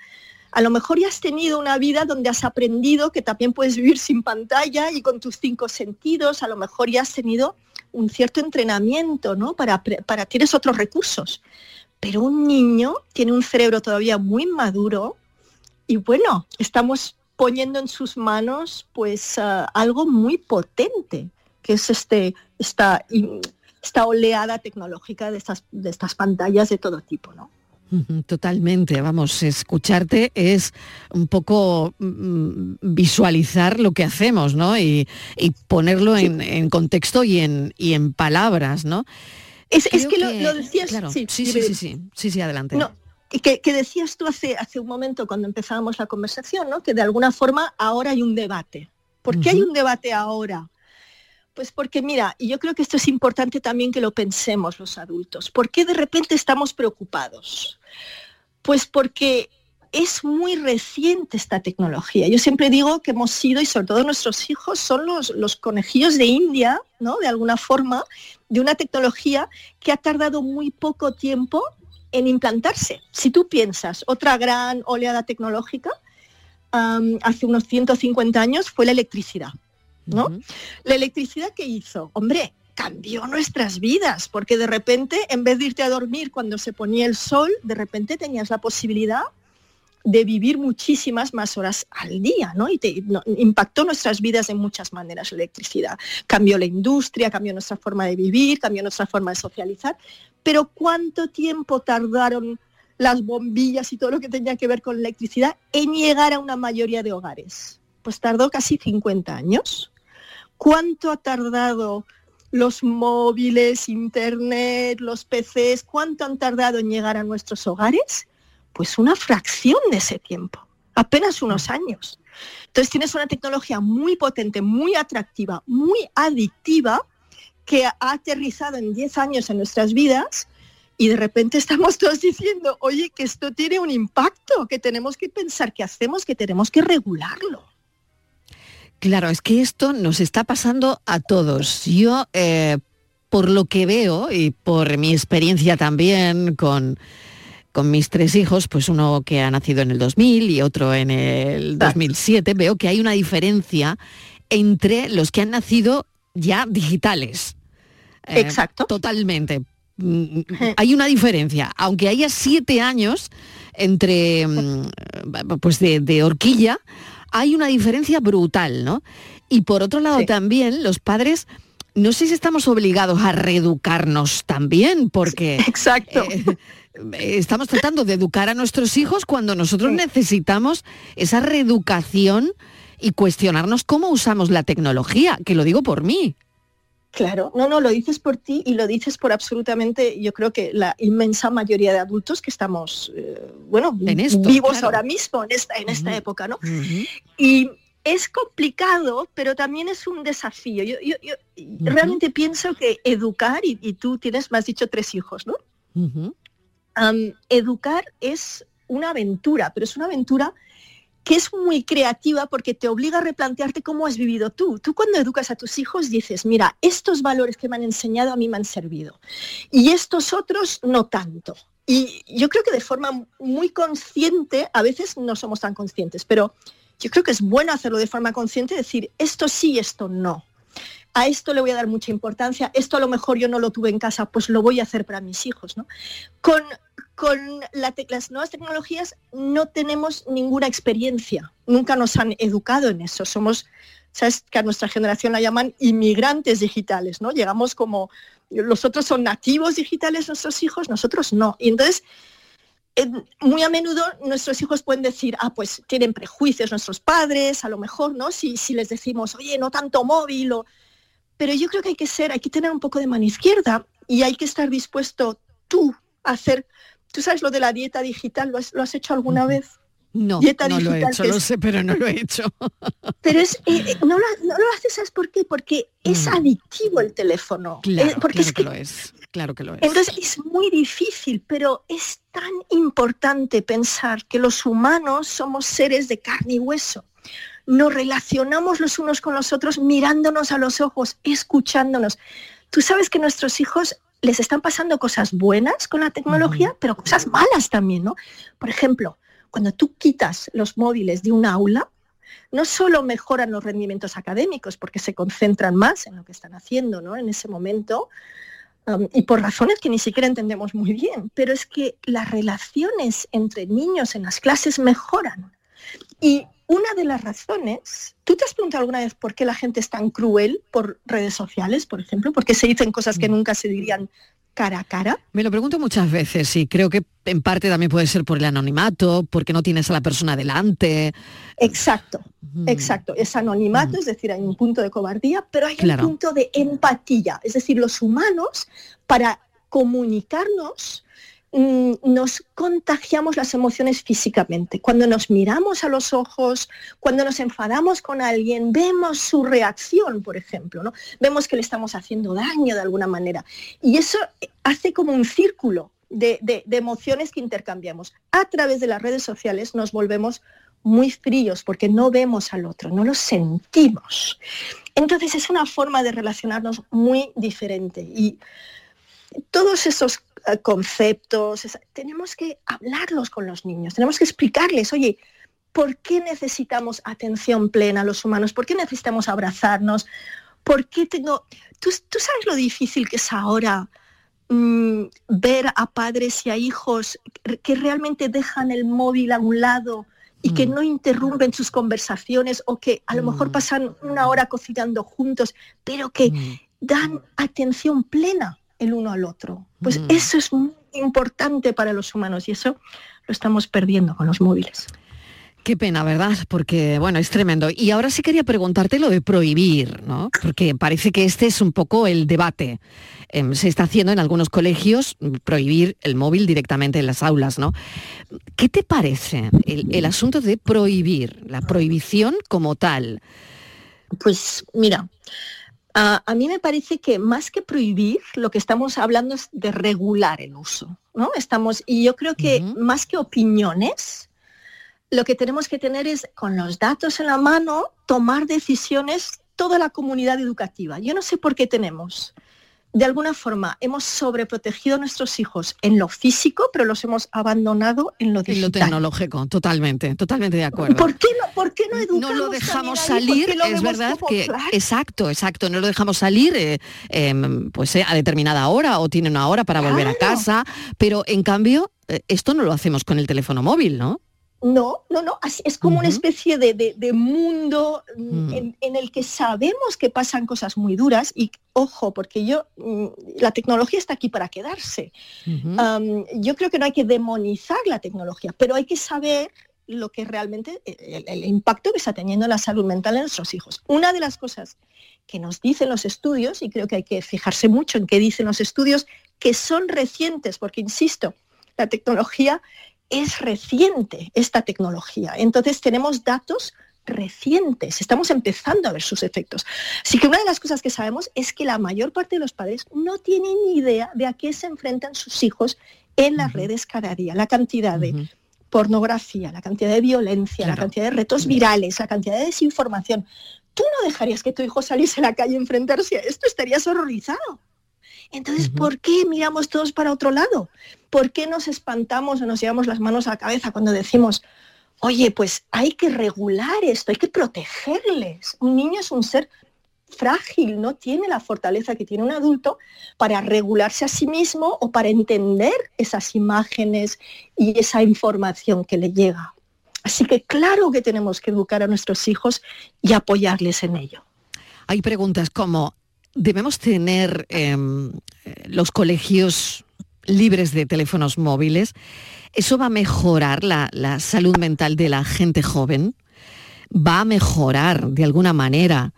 a lo mejor ya has tenido una vida donde has aprendido que también puedes vivir sin pantalla y con tus cinco sentidos, a lo mejor ya has tenido un cierto entrenamiento, ¿no? Para, para tienes otros recursos. Pero un niño tiene un cerebro todavía muy maduro y bueno, estamos poniendo en sus manos pues ah, algo muy potente, que es este, esta, esta oleada tecnológica de estas, de estas pantallas de todo tipo, ¿no? Totalmente, vamos, escucharte es un poco mm, visualizar lo que hacemos, ¿no? Y, y ponerlo en, en contexto y en, y en palabras, ¿no? Es, que, lo, lo decías, claro, sí, sí, sí, sí, sí, sí, sí, adelante. No, y que, que decías tú hace, hace un momento cuando empezábamos la conversación, ¿no? Que de alguna forma ahora hay un debate. ¿Por qué hay un debate ahora? Pues porque mira, y yo creo que esto es importante también que lo pensemos los adultos. ¿Por qué de repente estamos preocupados? Pues porque es muy reciente esta tecnología. Yo siempre digo que hemos sido, y sobre todo nuestros hijos, son los, los conejillos de India, ¿no? De alguna forma, de una tecnología que ha tardado muy poco tiempo en implantarse. Si tú piensas, otra gran oleada tecnológica hace unos 150 años fue la electricidad. ¿No? La electricidad que hizo, hombre, cambió nuestras vidas, porque de repente, en vez de irte a dormir cuando se ponía el sol, de repente tenías la posibilidad de vivir muchísimas más horas al día, ¿no? Y te, no- impactó nuestras vidas de muchas maneras la electricidad. Cambió la industria, cambió nuestra forma de vivir, cambió nuestra forma de socializar. Pero ¿cuánto tiempo tardaron las bombillas y todo lo que tenía que ver con la electricidad en llegar a una mayoría de hogares? Pues tardó casi 50 años. ¿Cuánto ha tardado los móviles, internet, los PCs? ¿Cuánto han tardado en llegar a nuestros hogares? Pues una fracción de ese tiempo, apenas unos años. Entonces tienes una tecnología muy potente, muy atractiva, muy adictiva, que ha aterrizado en 10 años en nuestras vidas y de repente estamos todos diciendo, oye, que esto tiene un impacto, que tenemos que pensar qué hacemos, que tenemos que regularlo. Claro, es que esto nos está pasando a todos. Yo, eh, por lo que veo y por mi experiencia también con, con mis tres hijos, pues uno que ha nacido en el 2000 y otro en el 2007, veo que hay una diferencia entre los que han nacido ya digitales. Eh, Exacto. Totalmente. Mm, Hay una diferencia, aunque haya siete años entre mm, pues de, de horquilla, hay una diferencia brutal, ¿no? Y por otro lado también los padres, no sé si estamos obligados a reeducarnos también, porque Exacto. eh, estamos tratando de educar a nuestros hijos cuando nosotros necesitamos esa reeducación y cuestionarnos cómo usamos la tecnología, que lo digo por mí. Claro, no, no, lo dices por ti y lo dices por absolutamente, yo creo que la inmensa mayoría de adultos que estamos, eh, bueno, En esto, vivos claro. ahora mismo, en esta, en esta época, ¿no? Y es complicado, pero también es un desafío. Yo, yo- yo realmente pienso que educar, y, y tú tienes, me has dicho tres hijos, ¿no? Educar es una aventura, pero es una aventura que es muy creativa porque te obliga a replantearte cómo has vivido tú. Tú cuando educas a tus hijos dices, mira, estos valores que me han enseñado a mí me han servido y estos otros no tanto. Y yo creo que de forma muy consciente, a veces no somos tan conscientes, pero yo creo que es bueno hacerlo de forma consciente, decir, esto sí, esto no. A esto le voy a dar mucha importancia, esto a lo mejor yo no lo tuve en casa, pues lo voy a hacer para mis hijos. ¿no? Con, con las nuevas tecnologías no tenemos ninguna experiencia, nunca nos han educado en eso. Somos, sabes que a nuestra generación la llaman inmigrantes digitales, ¿no? Llegamos como, los otros son nativos digitales, nuestros hijos, nosotros no. Y entonces, en- muy a menudo nuestros hijos pueden decir, ah, pues tienen prejuicios nuestros padres, a lo mejor, ¿no? Si, si les decimos, oye, no tanto móvil o... Pero yo creo que hay que ser, hay que tener un poco de mano izquierda y hay que estar dispuesto tú hacer, tú sabes lo de la dieta digital, ¿lo has, lo has hecho alguna vez? No, Dieta no lo he digital, hecho, que lo es- sé, pero no lo he hecho. Pero es, eh, eh, no, lo, no lo haces, ¿sabes por qué? Porque es adictivo el teléfono. Mm. Claro, Eh, porque claro es que que lo es, claro que lo es. entonces es muy difícil, pero es tan importante pensar que los humanos somos seres de carne y hueso. Nos relacionamos los unos con los otros mirándonos a los ojos, escuchándonos. Tú sabes que nuestros hijos les están pasando cosas buenas con la tecnología, pero cosas malas también, ¿no? Por ejemplo, cuando tú quitas los móviles de un aula, no solo mejoran los rendimientos académicos porque se concentran más en lo que están haciendo ¿no? en ese momento, um, y por razones que ni siquiera entendemos muy bien, pero es que las relaciones entre niños en las clases mejoran. Y una de las razones, ¿tú te has preguntado alguna vez por qué la gente es tan cruel por redes sociales, por ejemplo? ¿Por qué se dicen cosas que nunca se dirían cara a cara? Me lo pregunto muchas veces y creo que en parte también puede ser por el anonimato, porque no tienes a la persona delante. Exacto, exacto. Es anonimato, es decir, hay un punto de cobardía, pero hay un punto de empatía. Es decir, los humanos, para comunicarnos, Mm, nos contagiamos las emociones físicamente. Cuando nos miramos a los ojos, cuando nos enfadamos con alguien, vemos su reacción, por ejemplo, ¿no? Vemos que le estamos haciendo daño de alguna manera. Y eso hace como un círculo de, de emociones que intercambiamos. A través de las redes sociales nos volvemos muy fríos porque no vemos al otro, no lo sentimos. Entonces es una forma de relacionarnos muy diferente. Y todos esos eh, conceptos, tenemos que hablarlos con los niños, tenemos que explicarles, oye, ¿por qué necesitamos atención plena los humanos? ¿Por qué necesitamos abrazarnos? ¿Por qué tengo... ¿Tú, sabes lo difícil que es ahora mm, ver a padres y a hijos que realmente dejan el móvil a un lado y que mm. no interrumpen sus conversaciones o que a lo mejor mm. pasan una hora cocinando juntos, pero que dan atención plena el uno al otro. Pues mm. eso es muy importante para los humanos y eso lo estamos perdiendo con los móviles. Qué pena, ¿verdad? Porque, bueno, es tremendo. Y ahora sí quería preguntarte lo de prohibir, ¿no? Porque parece que este es un poco el debate. Em, se está haciendo en algunos colegios mm, prohibir el móvil directamente en las aulas, ¿no? ¿Qué te parece el, el asunto de prohibir, la prohibición como tal? Pues mira, a mí me parece que más que prohibir, lo que estamos hablando es de regular el uso. ¿no? Estamos, y yo creo que más que opiniones, lo que tenemos que tener es, con los datos en la mano, tomar decisiones toda la comunidad educativa. Yo no sé por qué tenemos de alguna forma hemos sobreprotegido a nuestros hijos en lo físico, pero los hemos abandonado en lo digital. En lo tecnológico, totalmente, totalmente de acuerdo. ¿Por qué no, por qué no educamos No lo dejamos salir, es verdad que... Exacto, exacto, no lo dejamos salir eh, em, pues eh, a determinada hora o tiene una hora para volver a casa, pero en cambio eh, esto no lo hacemos con el teléfono móvil, ¿no? No, no, no, es como una especie de, mundo mm, en, el que sabemos que pasan cosas muy duras y ojo, porque yo, mm, la tecnología está aquí para quedarse. yo creo que no hay que demonizar la tecnología, pero hay que saber lo que realmente, e, el, el, impacto que está teniendo en la salud mental de nuestros hijos. Una de las cosas que nos dicen los estudios, y creo que hay que fijarse mucho en qué dicen los estudios, que son recientes, porque insisto, la tecnología es reciente esta tecnología. Entonces tenemos datos recientes, estamos empezando a ver sus efectos. Así que una de las cosas que sabemos es que la mayor parte de los padres no tienen ni idea de a qué se enfrentan sus hijos en las redes cada día, la cantidad de pornografía, la cantidad de violencia, la cantidad de retos virales, la cantidad de desinformación. Tú no dejarías que tu hijo saliese a la calle a enfrentarse a esto, estarías horrorizado. Entonces, ¿por qué miramos todos para otro lado? ¿Por qué nos espantamos o nos llevamos las manos a la cabeza cuando decimos, oye, pues hay que regular esto, hay que protegerles? Un niño es un ser frágil, no tiene la fortaleza que tiene un adulto para regularse a sí mismo o para entender esas imágenes y esa información que le llega. Así que claro que tenemos que educar a nuestros hijos y apoyarles en ello. Hay preguntas como, debemos tener em, los colegios libres de teléfonos móviles. ¿Eso va a mejorar la, salud mental de la gente joven? ¿Va a mejorar de alguna manera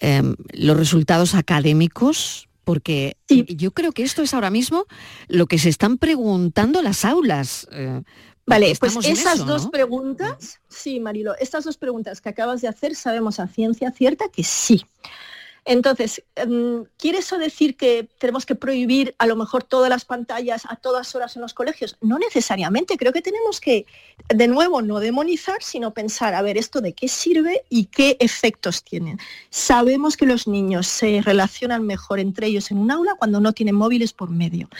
em, los resultados académicos? Porque yo creo que esto es ahora mismo lo que se están preguntando las aulas. Eh, vale, pues esas dos preguntas, sí, Marilo, estas dos preguntas que acabas de hacer sabemos a ciencia cierta que sí. Entonces, em, ¿quiere eso decir que tenemos que prohibir a lo mejor todas las pantallas a todas horas en los colegios? No necesariamente, creo que tenemos que, de nuevo, no demonizar, sino pensar, a ver, esto de qué sirve y qué efectos tienen. Sabemos que los niños se relacionan mejor entre ellos en un aula cuando no tienen móviles por medio.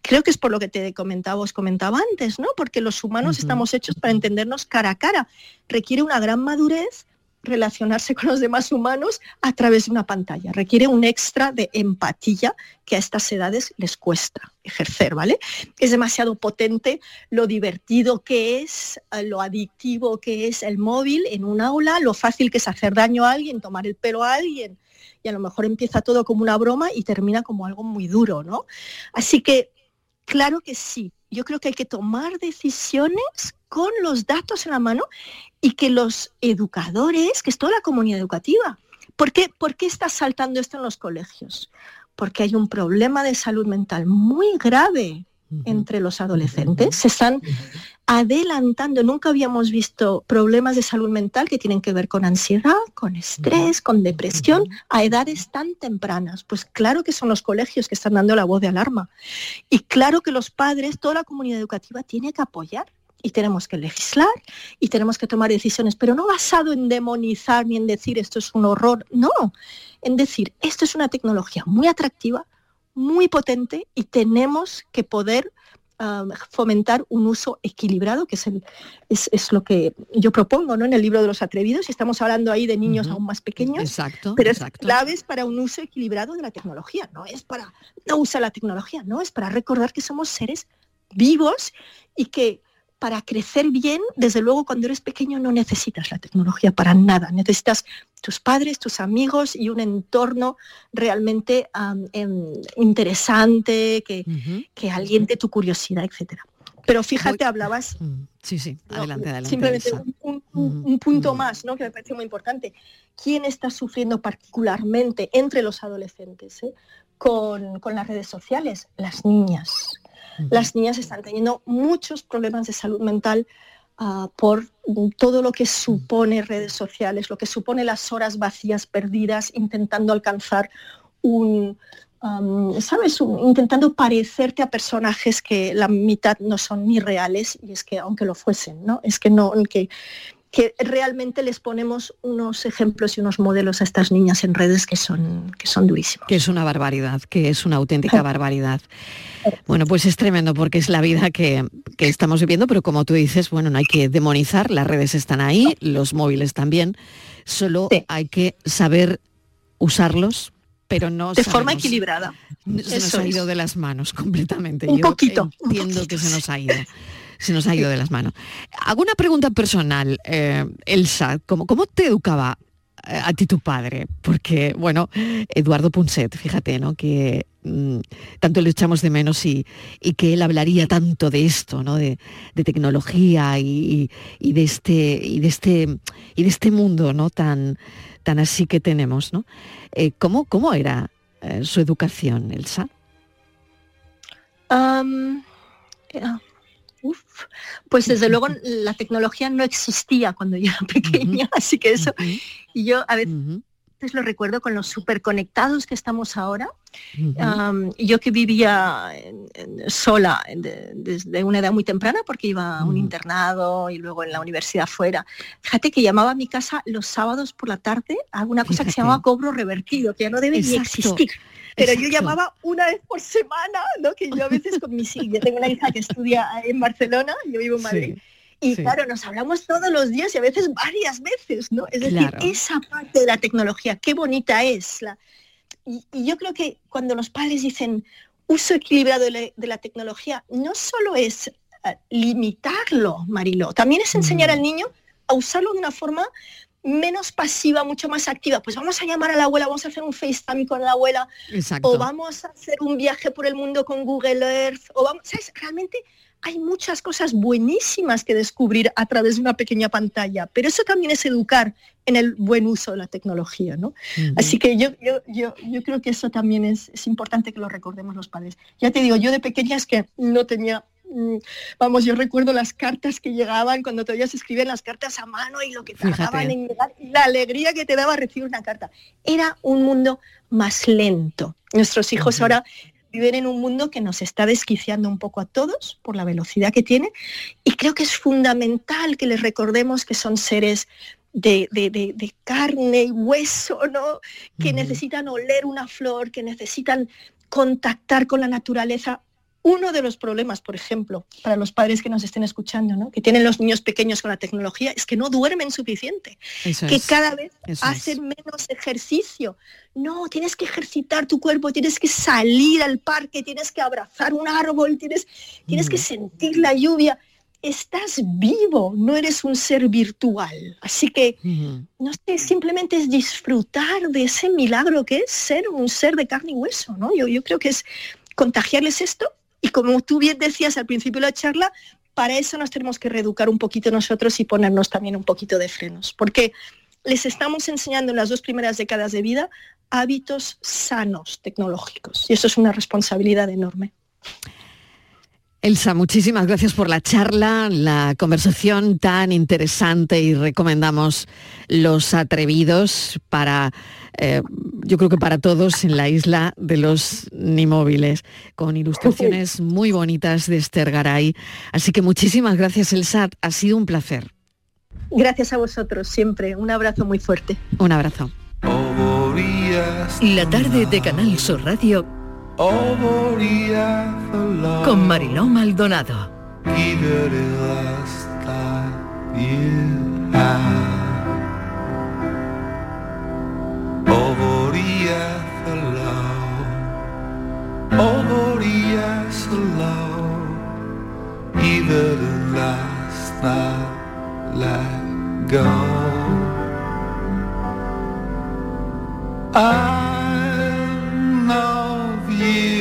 Creo que es por lo que te comentaba, os comentaba antes, ¿no? Porque los humanos estamos hechos para entendernos cara a cara. Requiere una gran madurez relacionarse con los demás humanos a través de una pantalla. Requiere un extra de empatía que a estas edades les cuesta ejercer, ¿vale? Es demasiado potente lo divertido que es, eh, lo adictivo que es el móvil en un aula, lo fácil que es hacer daño a alguien, tomar el pelo a alguien, y a lo mejor empieza todo como una broma y termina como algo muy duro, ¿no? Así que, claro que sí, yo creo que hay que tomar decisiones con los datos en la mano y que los educadores, que es toda la comunidad educativa, ¿por qué, ¿por qué está saltando esto en los colegios? Porque hay un problema de salud mental muy grave entre los adolescentes. Se están adelantando. Nunca habíamos visto problemas de salud mental que tienen que ver con ansiedad, con estrés, con depresión a edades tan tempranas. Pues claro que son los colegios que están dando la voz de alarma. Y claro que los padres, toda la comunidad educativa tiene que apoyar y tenemos que legislar y tenemos que tomar decisiones, pero no basado en demonizar ni en decir esto es un horror, no, en decir esto es una tecnología muy atractiva, muy potente y tenemos que poder um, fomentar un uso equilibrado, que es, el, es, lo que yo propongo ¿no? en el libro de los atrevidos, y estamos hablando ahí de niños aún más pequeños, exacto, pero exacto. es claves para un uso equilibrado de la tecnología, no es para no usar la tecnología, no es para recordar que somos seres vivos y que para crecer bien, desde luego cuando eres pequeño no necesitas la tecnología para nada, necesitas tus padres, tus amigos y un entorno realmente em, interesante, que, que, aliente tu curiosidad, etc. Pero fíjate, hablabas... Mm, sí, sí, adelante, adelante. Simplemente un, punto más, ¿no? que me parece muy importante. ¿Quién está sufriendo particularmente entre los adolescentes eh, con, con las redes sociales? Las niñas las niñas están teniendo muchos problemas de salud mental ah, por todo lo que supone redes sociales, lo que supone las horas vacías perdidas intentando alcanzar un, ¿sabes? intentando parecerte a personajes que la mitad no son ni reales y es que aunque lo fuesen, ¿no? Es que no, que, que realmente les ponemos unos ejemplos y unos modelos a estas niñas en redes que son, que son durísimos. Que es una barbaridad, que es una auténtica barbaridad. Bueno, pues es tremendo porque es la vida que, estamos viviendo, pero como tú dices, bueno, no hay que demonizar, las redes están ahí, los móviles también, solo hay que saber usarlos, pero no... De forma equilibrada. Se nos ha ido de las manos completamente. Un poquito. Entiendo que se nos ha ido se nos ha ido de las manos. Hago una pregunta personal, eh, Elsa, ¿cómo, ¿cómo te educaba eh, a ti tu padre? Porque, bueno, Eduardo Punset, fíjate, ¿no? Que mm, tanto le echamos de menos y, que él hablaría tanto de esto, ¿no? De, tecnología y, de este, y, de este, y de este mundo, ¿no? Tan, tan así que tenemos, ¿no? Eh, ¿cómo, ¿Cómo era su educación, Elsa? Pues desde luego la tecnología no existía cuando yo era pequeña, así que eso, y yo a veces lo recuerdo con los superconectados que estamos ahora. yo que vivía sola desde una edad muy temprana porque iba a un internado y luego en la universidad fuera. Fíjate que llamaba a mi casa los sábados por la tarde a una cosa que se llamaba cobro revertido, que ya no debe ni existir pero yo llamaba una vez por semana, ¿no? Que yo a veces con mis hijas, yo tengo una hija que estudia en Barcelona, yo vivo en Madrid. y claro, nos hablamos todos los días y a veces varias veces, ¿no? Es decir, esa parte de la tecnología, qué bonita es. La... Y, yo creo que cuando los padres dicen uso equilibrado de la, tecnología, no solo es eh, limitarlo, Marilo, también es enseñar al niño a usarlo de una forma menos pasiva, mucho más activa. Pues vamos a llamar a la abuela, vamos a hacer un FaceTime con la abuela, o vamos a hacer un viaje por el mundo con Google Earth, o vamos, ¿sabes? Realmente hay muchas cosas buenísimas que descubrir a través de una pequeña pantalla, pero eso también es educar en el buen uso de la tecnología, ¿no? Así que yo, yo, yo, yo, creo que eso también es, es importante que lo recordemos los padres. Ya te digo, yo de pequeña es que no tenía vamos, yo recuerdo las cartas que llegaban cuando todavía se escribían las cartas a mano y lo que tardaban en llegar, la alegría que te daba recibir una carta. Era un mundo más lento. Nuestros hijos ahora viven en un mundo que nos está desquiciando un poco a todos por la velocidad que tiene y creo que es fundamental que les recordemos que son seres de, carne y hueso, ¿no? Que necesitan oler una flor, que necesitan contactar con la naturaleza uno de los problemas, por ejemplo, para los padres que nos estén escuchando, ¿no? que tienen los niños pequeños con la tecnología, es que no duermen suficiente, que cada vez hacen menos ejercicio. No, tienes que ejercitar tu cuerpo, tienes que salir al parque, tienes que abrazar un árbol, tienes, tienes que sentir la lluvia. Estás vivo, no eres un ser virtual. Así que, no sé, simplemente es disfrutar de ese milagro que es ser un ser de carne y hueso. ¿no? Yo, yo creo que es contagiarles esto y como tú bien decías al principio de la charla, para eso nos tenemos que reeducar un poquito nosotros y ponernos también un poquito de frenos, porque les estamos enseñando en las dos primeras décadas de vida hábitos sanos tecnológicos y eso es una responsabilidad enorme. Elsa, muchísimas gracias por la charla, la conversación tan interesante y recomendamos los atrevidos para, eh, yo creo que para todos en la isla de los Nimóviles, con ilustraciones muy bonitas de Esther Garay. Así que muchísimas gracias, Elsa, ha sido un placer. Gracias a vosotros, siempre. Un abrazo muy fuerte. Un abrazo. La tarde de Canal Sur Radio con Mariló Maldonado. I know you